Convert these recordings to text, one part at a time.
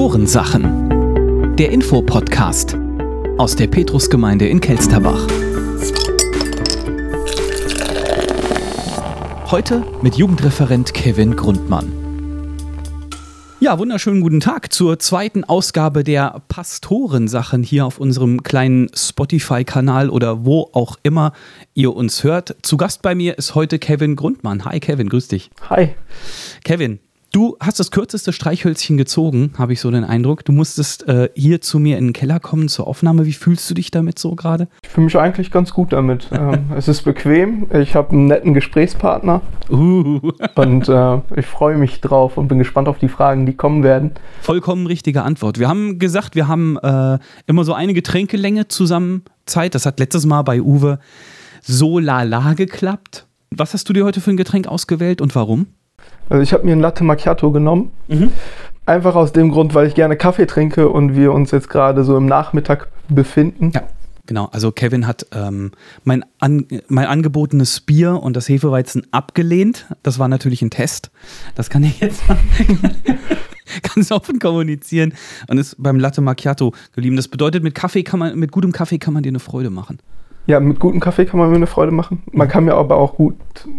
Pastorensachen. Der Infopodcast aus der Petrusgemeinde in Kelsterbach. Heute mit Jugendreferent Kevin Grundmann. Ja, wunderschönen guten Tag zur zweiten Ausgabe der Pastorensachen hier auf unserem kleinen Spotify-Kanal oder wo auch immer ihr uns hört. Zu Gast bei mir ist heute Kevin Grundmann. Hi Kevin, grüß dich. Hi. Kevin, Du hast das kürzeste Streichhölzchen gezogen, habe ich so den Eindruck. Du musstest äh, hier zu mir in den Keller kommen zur Aufnahme. Wie fühlst du dich damit so gerade? Ich fühle mich eigentlich ganz gut damit. ähm, es ist bequem. Ich habe einen netten Gesprächspartner. Uh. Und äh, ich freue mich drauf und bin gespannt auf die Fragen, die kommen werden. Vollkommen richtige Antwort. Wir haben gesagt, wir haben äh, immer so eine Getränkelänge zusammen Zeit. Das hat letztes Mal bei Uwe so lala geklappt. Was hast du dir heute für ein Getränk ausgewählt und warum? Also ich habe mir ein Latte Macchiato genommen. Mhm. Einfach aus dem Grund, weil ich gerne Kaffee trinke und wir uns jetzt gerade so im Nachmittag befinden. Ja. Genau, also Kevin hat ähm, mein, an, mein angebotenes Bier und das Hefeweizen abgelehnt. Das war natürlich ein Test. Das kann ich jetzt ganz offen kommunizieren und ist beim Latte Macchiato geblieben. Das bedeutet, mit Kaffee kann man, mit gutem Kaffee kann man dir eine Freude machen. Ja, mit gutem Kaffee kann man mir eine Freude machen. Man kann mir aber auch gut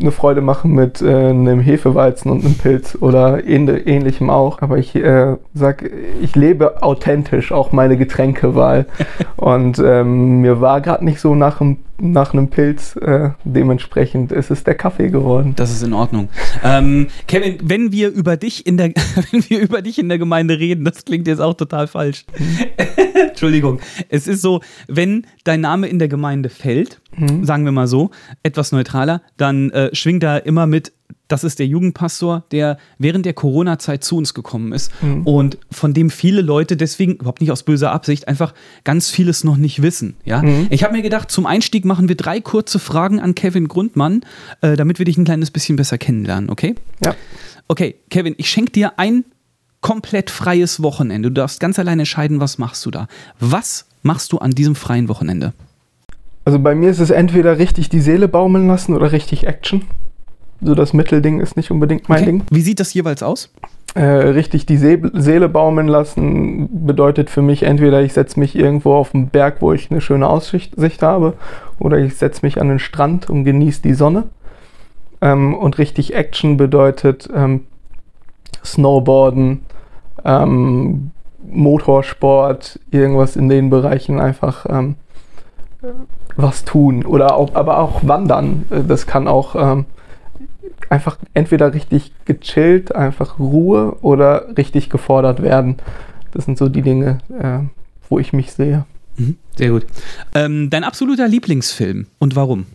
eine Freude machen mit äh, einem Hefeweizen und einem Pilz oder ähnlichem auch. Aber ich äh, sag, ich lebe authentisch auch meine Getränkewahl. und ähm, mir war gerade nicht so nach einem nach einem Pilz. Äh, dementsprechend ist es der Kaffee geworden. Das ist in Ordnung. Ähm, Kevin, wenn wir über dich in der, wenn wir über dich in der Gemeinde reden, das klingt jetzt auch total falsch. Entschuldigung. Es ist so, wenn dein Name in der Gemeinde fällt, mhm. sagen wir mal so, etwas neutraler, dann äh, schwingt da immer mit das ist der Jugendpastor, der während der Corona-Zeit zu uns gekommen ist mhm. und von dem viele Leute deswegen, überhaupt nicht aus böser Absicht, einfach ganz vieles noch nicht wissen. Ja? Mhm. Ich habe mir gedacht, zum Einstieg machen wir drei kurze Fragen an Kevin Grundmann, äh, damit wir dich ein kleines bisschen besser kennenlernen, okay? Ja. Okay, Kevin, ich schenke dir ein komplett freies Wochenende. Du darfst ganz alleine entscheiden, was machst du da. Was machst du an diesem freien Wochenende? Also bei mir ist es entweder richtig die Seele baumeln lassen oder richtig Action so das Mittelding ist nicht unbedingt mein okay. Ding. Wie sieht das jeweils aus? Äh, richtig die See Seele baumeln lassen bedeutet für mich entweder ich setze mich irgendwo auf den Berg, wo ich eine schöne Aussicht habe, oder ich setze mich an den Strand und genieße die Sonne. Ähm, und richtig Action bedeutet ähm, Snowboarden, ähm, Motorsport, irgendwas in den Bereichen einfach ähm, was tun oder auch, aber auch wandern. Äh, das kann auch ähm, einfach entweder richtig gechillt, einfach Ruhe oder richtig gefordert werden. Das sind so die Dinge, äh, wo ich mich sehe. Mhm, sehr gut. Ähm, dein absoluter Lieblingsfilm und warum?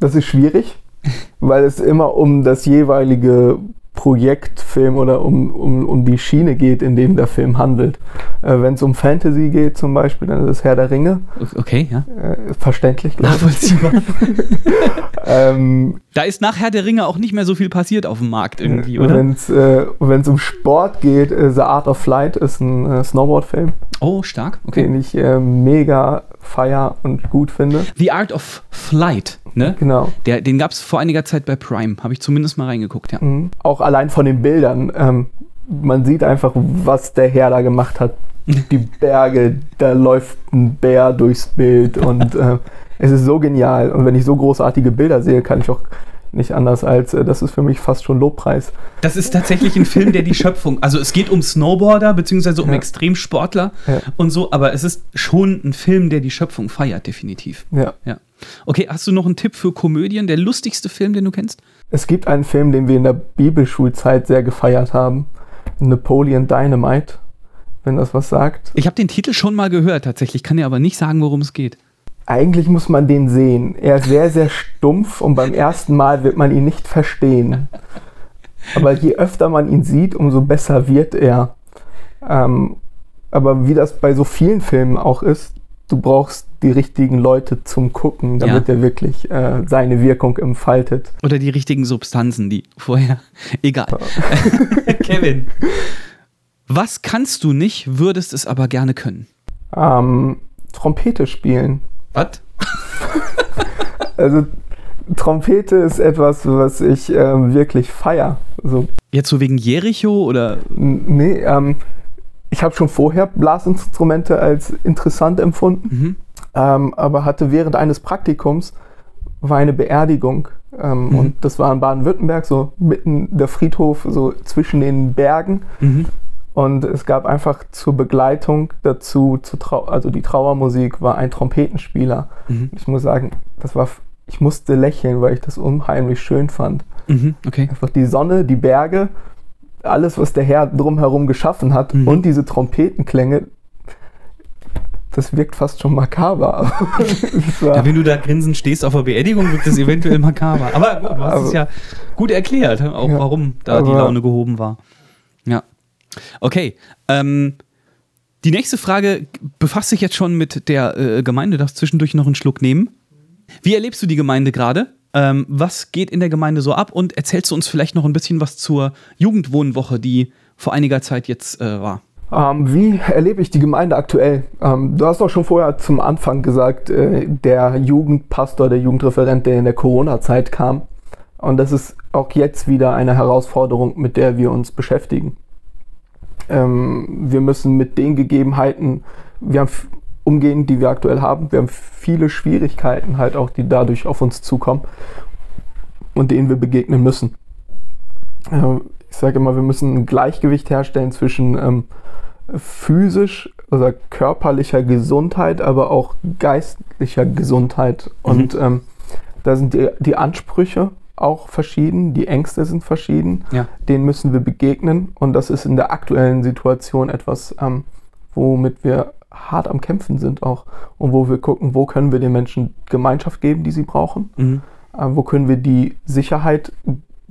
Das ist schwierig, weil es immer um das jeweilige Projektfilm oder um, um, um die Schiene geht, in dem der Film handelt. Äh, Wenn es um Fantasy geht zum Beispiel, dann ist es Herr der Ringe. Okay, ja. Äh, verständlich, Nachvollziehbar. Ähm, da ist nach Herr der Ringe auch nicht mehr so viel passiert auf dem Markt irgendwie, oder? Wenn es äh, um Sport geht, äh, The Art of Flight ist ein äh, Snowboard-Film. Oh, stark, okay. Den ich äh, mega feier und gut finde. The Art of Flight, ne? Genau. Der, den gab es vor einiger Zeit bei Prime, habe ich zumindest mal reingeguckt, ja. Mhm. Auch allein von den Bildern. Ähm, man sieht einfach, was der Herr da gemacht hat. Die Berge, da läuft ein Bär durchs Bild und äh, es ist so genial. Und wenn ich so großartige Bilder sehe, kann ich auch nicht anders als, äh, das ist für mich fast schon Lobpreis. Das ist tatsächlich ein Film, der die Schöpfung, also es geht um Snowboarder beziehungsweise um ja. Extremsportler ja. und so, aber es ist schon ein Film, der die Schöpfung feiert, definitiv. Ja. ja. Okay, hast du noch einen Tipp für Komödien? Der lustigste Film, den du kennst? Es gibt einen Film, den wir in der Bibelschulzeit sehr gefeiert haben. Napoleon Dynamite, wenn das was sagt. Ich habe den Titel schon mal gehört, tatsächlich, kann dir aber nicht sagen, worum es geht. Eigentlich muss man den sehen. Er ist sehr, sehr stumpf und beim ersten Mal wird man ihn nicht verstehen. Aber je öfter man ihn sieht, umso besser wird er. Ähm, aber wie das bei so vielen Filmen auch ist, du brauchst die richtigen Leute zum Gucken, damit ja. er wirklich äh, seine Wirkung entfaltet. Oder die richtigen Substanzen, die vorher. Egal. Kevin, was kannst du nicht, würdest es aber gerne können? Ähm, Trompete spielen. Was? also Trompete ist etwas, was ich ähm, wirklich feier. So. Jetzt so wegen Jericho oder? Nee, ähm, ich habe schon vorher Blasinstrumente als interessant empfunden, Mhm. ähm, aber hatte während eines Praktikums war eine Beerdigung ähm, Mhm. und das war in Baden-Württemberg, so mitten der Friedhof, so zwischen den Bergen Mhm. Und es gab einfach zur Begleitung dazu, zu Trau also die Trauermusik war ein Trompetenspieler. Mhm. Ich muss sagen, das war, ich musste lächeln, weil ich das unheimlich schön fand. Mhm. Okay. Einfach die Sonne, die Berge, alles, was der Herr drumherum geschaffen hat Mhm. und diese Trompetenklänge, das wirkt fast schon makaber. Ja, wenn du da grinsend stehst auf der Beerdigung, wirkt das eventuell makaber. Aber du hast es Aber- ja gut erklärt, auch Ja, warum da die Laune gehoben war. Okay. Ähm, die nächste Frage befasst sich jetzt schon mit der äh, Gemeinde. Darfst zwischendurch noch einen Schluck nehmen. Wie erlebst du die Gemeinde gerade? Ähm, was geht in der Gemeinde so ab? Und erzählst du uns vielleicht noch ein bisschen was zur Jugendwohnwoche, die vor einiger Zeit jetzt äh, war? Ähm, wie erlebe ich die Gemeinde aktuell? Ähm, du hast auch schon vorher zum Anfang gesagt, äh, der Jugendpastor, der Jugendreferent, der in der Corona-Zeit kam. Und das ist auch jetzt wieder eine Herausforderung, mit der wir uns beschäftigen. Ähm, wir müssen mit den Gegebenheiten, wir haben umgehen, die wir aktuell haben. Wir haben viele Schwierigkeiten halt auch, die dadurch auf uns zukommen und denen wir begegnen müssen. Äh, ich sage immer, wir müssen ein Gleichgewicht herstellen zwischen ähm, physisch oder körperlicher Gesundheit, aber auch geistlicher Gesundheit. Und ähm, da sind die, die Ansprüche auch verschieden, die Ängste sind verschieden, Ja. denen müssen wir begegnen. Und das ist in der aktuellen Situation etwas, ähm, womit wir hart am Kämpfen sind auch. Und wo wir gucken, wo können wir den Menschen Gemeinschaft geben, die sie brauchen. Mhm. Äh, wo können wir die Sicherheit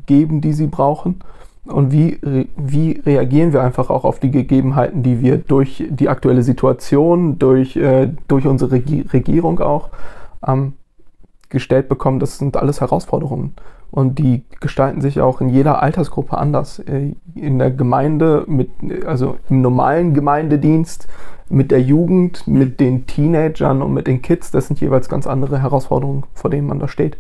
geben, die sie brauchen? Und wie, re wie reagieren wir einfach auch auf die Gegebenheiten, die wir durch die aktuelle Situation, durch, äh, durch unsere Regi Regierung auch ähm, gestellt bekommen? Das sind alles Herausforderungen. Und die gestalten sich auch in jeder Altersgruppe anders. Äh, In der Gemeinde, mit, also im normalen Gemeindedienst, mit der Jugend, mit den Teenagern und mit den Kids, das sind jeweils ganz andere Herausforderungen, vor denen man da steht.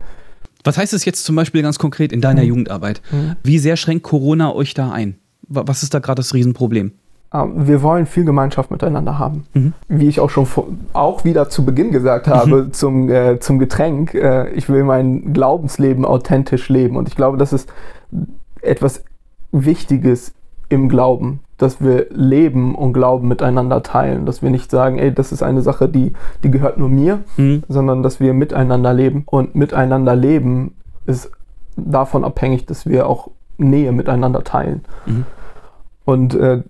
Was heißt es jetzt zum Beispiel ganz konkret in deiner Mhm. Jugendarbeit? Mhm. Wie sehr schränkt Corona euch da ein? Wa- Was ist da gerade das Riesenproblem? Ähm, Wir wollen viel Gemeinschaft miteinander haben. Mhm. Wie ich auch schon vor, auch wieder zu Beginn gesagt habe, zum, äh, zum Getränk, äh, ich will mein Glaubensleben authentisch leben. Und ich glaube, das ist etwas Wichtiges im Glauben, dass wir Leben und Glauben miteinander teilen. Dass wir nicht sagen, ey, das ist eine Sache, die, die gehört nur mir, Mhm. sondern dass wir miteinander leben. Und miteinander leben ist davon abhängig, dass wir auch Nähe miteinander teilen. Mhm. Und äh,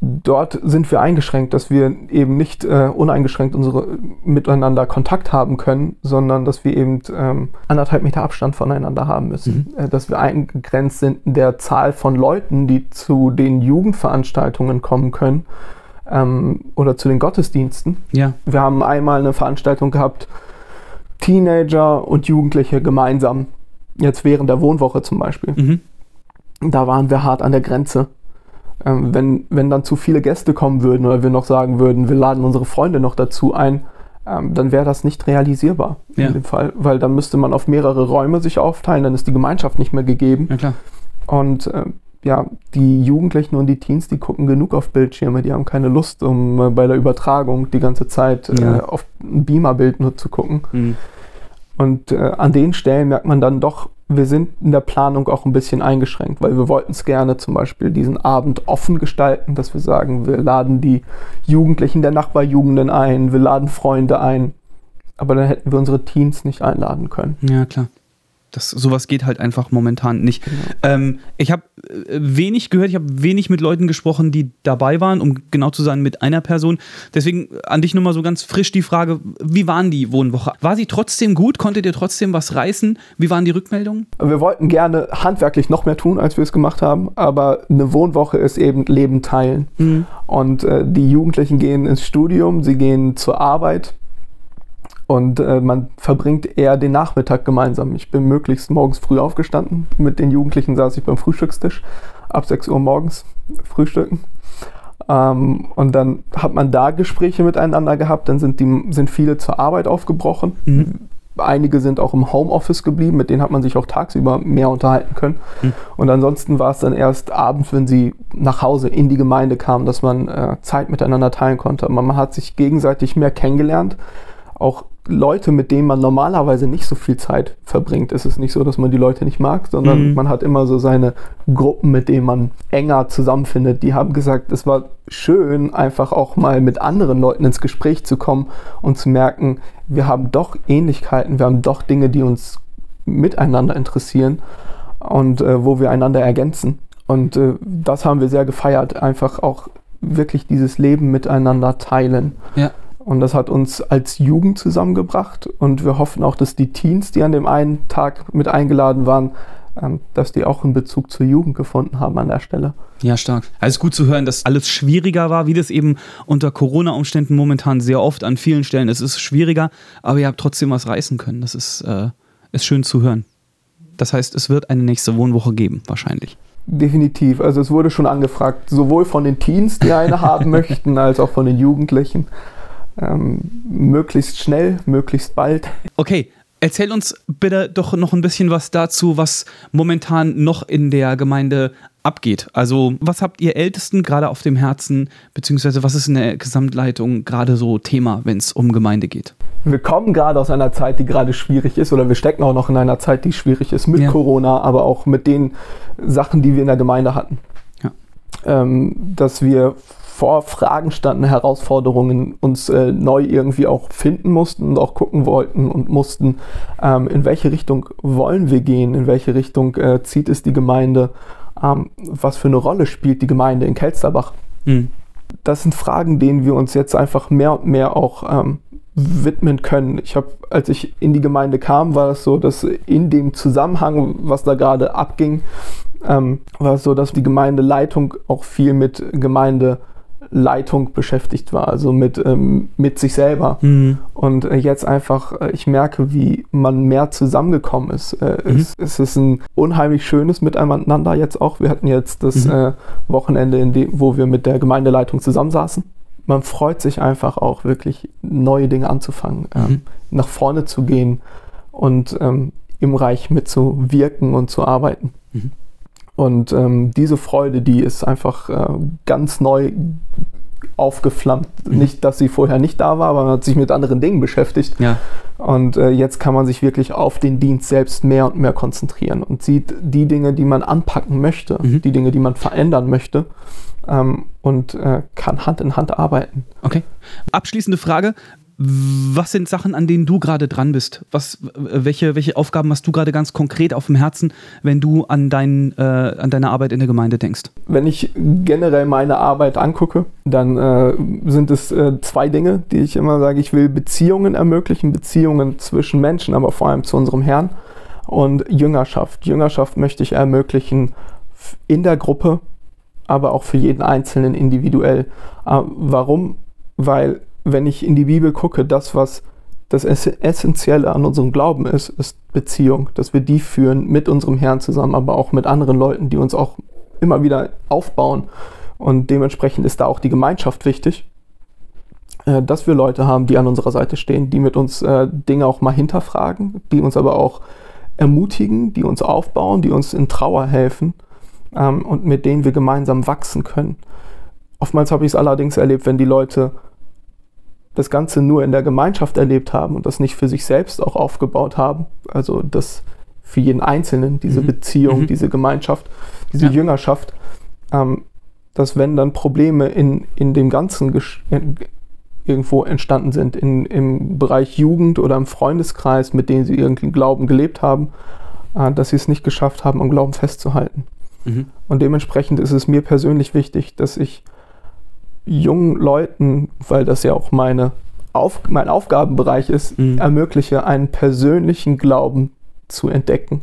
dort sind wir eingeschränkt, dass wir eben nicht äh, uneingeschränkt unsere miteinander Kontakt haben können, sondern dass wir eben ähm, anderthalb Meter Abstand voneinander haben müssen. Äh, dass wir eingegrenzt sind in der Zahl von Leuten, die zu den Jugendveranstaltungen kommen können ähm, oder zu den Gottesdiensten. Ja. Wir haben einmal eine Veranstaltung gehabt, Teenager und Jugendliche gemeinsam, jetzt während der Wohnwoche zum Beispiel. Mhm. Da waren wir hart an der Grenze. Ähm, wenn, wenn dann zu viele Gäste kommen würden oder wir noch sagen würden, wir laden unsere Freunde noch dazu ein, ähm, dann wäre das nicht realisierbar Ja. in dem Fall, weil dann müsste man auf mehrere Räume sich aufteilen, dann ist die Gemeinschaft nicht mehr gegeben. Ja. Und äh, ja, die Jugendlichen und die Teens, die gucken genug auf Bildschirme, die haben keine Lust, um äh, bei der Übertragung die ganze Zeit äh, Ja. auf ein Beamerbild nur zu gucken. Mhm. Und äh, an den Stellen merkt man dann doch, wir sind in der Planung auch ein bisschen eingeschränkt, weil wir wollten es gerne zum Beispiel diesen Abend offen gestalten, dass wir sagen, wir laden die Jugendlichen der Nachbarjugenden ein, wir laden Freunde ein. Aber dann hätten wir unsere Teens nicht einladen können. Ja, klar. Das, sowas geht halt einfach momentan nicht. Ähm, ich habe äh, wenig gehört, ich habe wenig mit Leuten gesprochen, die dabei waren, um genau zu sein, mit einer Person. Deswegen an dich nur mal so ganz frisch die Frage, wie waren die Wohnwoche? War sie trotzdem gut? Konntet ihr trotzdem was reißen? Wie waren die Rückmeldungen? Wir wollten gerne handwerklich noch mehr tun, als wir es gemacht haben, aber eine Wohnwoche ist eben Leben teilen. Mhm. Und äh, die Jugendlichen gehen ins Studium, sie gehen zur Arbeit und äh, man verbringt eher den Nachmittag gemeinsam. Ich bin möglichst morgens früh aufgestanden. Mit den Jugendlichen saß ich beim Frühstückstisch ab 6 Uhr morgens frühstücken. Ähm, und dann hat man da Gespräche miteinander gehabt, dann sind, die, sind viele zur Arbeit aufgebrochen. Mhm. Einige sind auch im Homeoffice geblieben, mit denen hat man sich auch tagsüber mehr unterhalten können. Hm. Und ansonsten war es dann erst abends, wenn sie nach Hause in die Gemeinde kamen, dass man äh, Zeit miteinander teilen konnte. Man, man hat sich gegenseitig mehr kennengelernt. Auch Leute, mit denen man normalerweise nicht so viel Zeit verbringt. Es ist nicht so, dass man die Leute nicht mag, sondern Mhm. man hat immer so seine Gruppen, mit denen man enger zusammenfindet. Die haben gesagt, es war schön, einfach auch mal mit anderen Leuten ins Gespräch zu kommen und zu merken, wir haben doch Ähnlichkeiten, wir haben doch Dinge, die uns miteinander interessieren und äh, wo wir einander ergänzen. Und äh, das haben wir sehr gefeiert, einfach auch wirklich dieses Leben miteinander teilen. Ja. Und das hat uns als Jugend zusammengebracht. Und wir hoffen auch, dass die Teens, die an dem einen Tag mit eingeladen waren, ähm, dass die auch einen Bezug zur Jugend gefunden haben an der Stelle. Ja, stark. Also gut zu hören, dass alles schwieriger war, wie das eben unter Corona-Umständen momentan sehr oft an vielen Stellen. Es ist schwieriger, aber ihr habt trotzdem was reißen können. Das ist, äh, ist schön zu hören. Das heißt, es wird eine nächste Wohnwoche geben, wahrscheinlich. Definitiv. Also es wurde schon angefragt, sowohl von den Teens, die eine haben möchten, als auch von den Jugendlichen. Ähm, möglichst schnell, möglichst bald. Okay, erzähl uns bitte doch noch ein bisschen was dazu, was momentan noch in der Gemeinde abgeht. Also, was habt ihr Ältesten gerade auf dem Herzen, beziehungsweise was ist in der Gesamtleitung gerade so Thema, wenn es um Gemeinde geht? Wir kommen gerade aus einer Zeit, die gerade schwierig ist, oder wir stecken auch noch in einer Zeit, die schwierig ist mit Ja. Corona, aber auch mit den Sachen, die wir in der Gemeinde hatten. Ja. Ähm, dass wir vor Fragen standen, Herausforderungen uns äh, neu irgendwie auch finden mussten und auch gucken wollten und mussten, ähm, in welche Richtung wollen wir gehen, in welche Richtung äh, zieht es die Gemeinde, ähm, was für eine Rolle spielt die Gemeinde in Kelsterbach Hm. das sind Fragen, denen wir uns jetzt einfach mehr und mehr auch ähm, widmen können. Ich habe, als ich in die Gemeinde kam, war es so, dass in dem Zusammenhang, was da gerade abging, ähm, war es so, dass die Gemeindeleitung auch viel mit Gemeindeleitung beschäftigt war, also mit, ähm, mit sich selber. Hm. Und äh, jetzt einfach, äh, ich merke, wie man mehr zusammengekommen ist. Äh, Mhm. es, es ist ein unheimlich schönes Miteinander jetzt auch. Wir hatten jetzt das Mhm. äh, Wochenende, in dem, wo wir mit der Gemeindeleitung zusammensaßen. Man freut sich einfach auch wirklich, neue Dinge anzufangen, ähm, Mhm. nach vorne zu gehen und ähm, im Reich mitzuwirken und zu arbeiten. Und ähm, diese Freude, die ist einfach äh, ganz neu aufgeflammt. Mhm. Nicht, dass sie vorher nicht da war, aber man hat sich mit anderen Dingen beschäftigt. Ja. Und äh, jetzt kann man sich wirklich auf den Dienst selbst mehr und mehr konzentrieren und sieht die Dinge, die man anpacken möchte, Mhm. die Dinge, die man verändern möchte ähm, und äh, kann Hand in Hand arbeiten. Okay. Abschließende Frage. Was sind Sachen, an denen du gerade dran bist? Was, welche, welche Aufgaben hast du gerade ganz konkret auf dem Herzen, wenn du an, dein, äh, an deine Arbeit in der Gemeinde denkst? Wenn ich generell meine Arbeit angucke, dann äh, sind es äh, zwei Dinge, die ich immer sage. Ich will Beziehungen ermöglichen, Beziehungen zwischen Menschen, aber vor allem zu unserem Herrn und Jüngerschaft. Jüngerschaft möchte ich ermöglichen in der Gruppe, aber auch für jeden Einzelnen individuell. Äh, warum? Weil wenn ich in die Bibel gucke, das, was das Ess- Essentielle an unserem Glauben ist, ist Beziehung, dass wir die führen mit unserem Herrn zusammen, aber auch mit anderen Leuten, die uns auch immer wieder aufbauen. Und dementsprechend ist da auch die Gemeinschaft wichtig, äh, dass wir Leute haben, die an unserer Seite stehen, die mit uns äh, Dinge auch mal hinterfragen, die uns aber auch ermutigen, die uns aufbauen, die uns in Trauer helfen ähm, und mit denen wir gemeinsam wachsen können. Oftmals habe ich es allerdings erlebt, wenn die Leute das Ganze nur in der Gemeinschaft erlebt haben und das nicht für sich selbst auch aufgebaut haben, also das für jeden Einzelnen, diese Mhm. Beziehung, Mhm. diese Gemeinschaft, diese Ja. Jüngerschaft, ähm, dass wenn dann Probleme in, in dem Ganzen in, irgendwo entstanden sind, in, im Bereich Jugend oder im Freundeskreis, mit denen sie irgendeinen Glauben gelebt haben, äh, dass sie es nicht geschafft haben, am Glauben festzuhalten. Mhm. Und dementsprechend ist es mir persönlich wichtig, dass ich jungen Leuten, weil das ja auch meine Auf mein Aufgabenbereich ist, Mhm. ermögliche, einen persönlichen Glauben zu entdecken.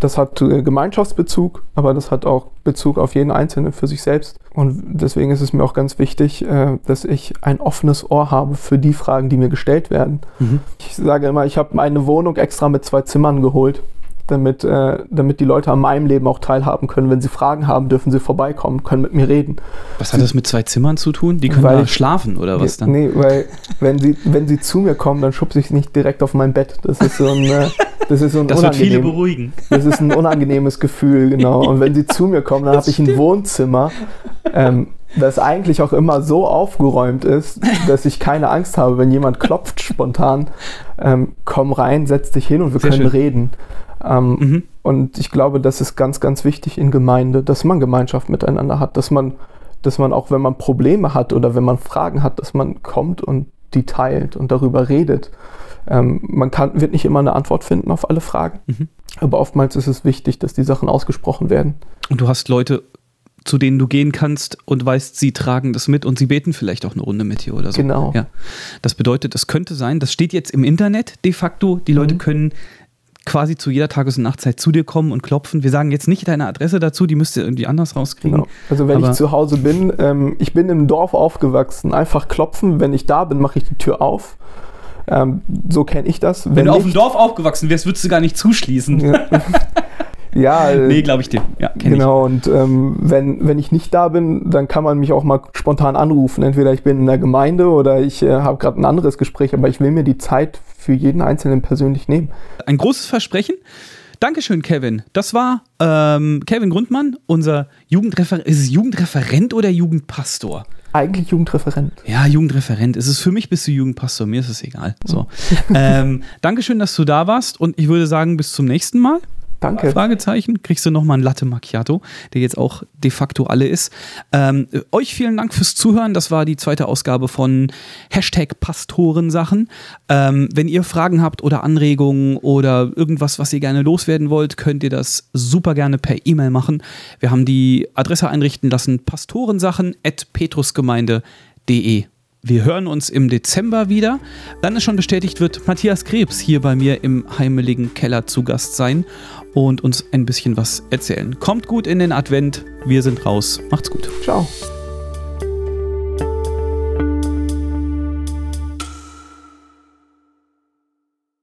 Das hat äh, Gemeinschaftsbezug, aber das hat auch Bezug auf jeden Einzelnen für sich selbst. Und deswegen ist es mir auch ganz wichtig, äh, dass ich ein offenes Ohr habe für die Fragen, die mir gestellt werden. Mhm. Ich sage immer, ich habe meine Wohnung extra mit zwei Zimmern geholt, damit, äh, damit die Leute an meinem Leben auch teilhaben können. Wenn sie Fragen haben, dürfen sie vorbeikommen, können mit mir reden. Was hat das mit zwei Zimmern zu tun? Die können Weil da schlafen oder was dann? Nee, weil wenn sie, wenn sie zu mir kommen, dann schubse ich sie nicht direkt auf mein Bett. Das ist so ein, äh, das ist so ein Das wird viele beruhigen. Das ist ein unangenehmes Gefühl, genau. Und wenn sie zu mir kommen, dann habe ich ein Wohnzimmer, ähm, das eigentlich auch immer so aufgeräumt ist, dass ich keine Angst habe, wenn jemand klopft spontan. Ähm, komm rein, setz dich hin und wir Sehr können schön. reden. Ähm, Mhm. und ich glaube, das ist ganz, ganz wichtig in Gemeinde, dass man Gemeinschaft miteinander hat, dass man, dass man auch, wenn man Probleme hat oder wenn man Fragen hat, dass man kommt und die teilt und darüber redet. Ähm, man kann, wird nicht immer eine Antwort finden auf alle Fragen, Mhm. aber oftmals ist es wichtig, dass die Sachen ausgesprochen werden. Und du hast Leute, zu denen du gehen kannst und weißt, sie tragen das mit und sie beten vielleicht auch eine Runde mit dir oder so. Genau. Ja. Das bedeutet, es könnte sein, das steht jetzt im Internet de facto, die Leute Mhm. können quasi zu jeder Tages- und Nachtzeit zu dir kommen und klopfen. Wir sagen jetzt nicht deine Adresse dazu, die müsst ihr irgendwie anders rauskriegen. Genau. Also wenn ich zu Hause bin, ähm, ich bin im Dorf aufgewachsen, einfach klopfen, wenn ich da bin, mache ich die Tür auf. Ähm, so kenne ich das. Wenn, du auf dem nicht- Dorf aufgewachsen wärst, würdest du gar nicht zuschließen. Ja, ja äh, Nee, glaube ich dir. Ja, Genau, und ähm, wenn, wenn ich nicht da bin, dann kann man mich auch mal spontan anrufen. Entweder ich bin in der Gemeinde oder ich äh, habe gerade ein anderes Gespräch, aber ich will mir die Zeit für jeden Einzelnen persönlich nehmen. ich. Ein großes Versprechen. Dankeschön, Kevin. Das war ähm, Kevin Grundmann, unser Jugendreferent. Ist es Jugendreferent oder Jugendpastor? Eigentlich Jugendreferent. Ja, Jugendreferent. Es ist für mich bist du Jugendpastor, mir ist es egal. So. ähm, Dankeschön, dass du da warst und ich würde sagen, bis zum nächsten Mal. Danke. Fragezeichen. Kriegst du nochmal einen Latte Macchiato, der jetzt auch de facto alle ist. Ähm, äh, euch vielen Dank fürs Zuhören. Das war die zweite Ausgabe von Hashtag Pastorensachen. Ähm, wenn ihr Fragen habt oder Anregungen oder irgendwas, was ihr gerne loswerden wollt, könnt ihr das super gerne per E-Mail machen. Wir haben die Adresse einrichten lassen: pastorensachen at petrusgemeinde.de. Wir hören uns im Dezember wieder. Dann ist schon bestätigt, wird Matthias Krebs hier bei mir im heimeligen Keller zu Gast sein und uns ein bisschen was erzählen. Kommt gut in den Advent. Wir sind raus. Macht's gut. Ciao.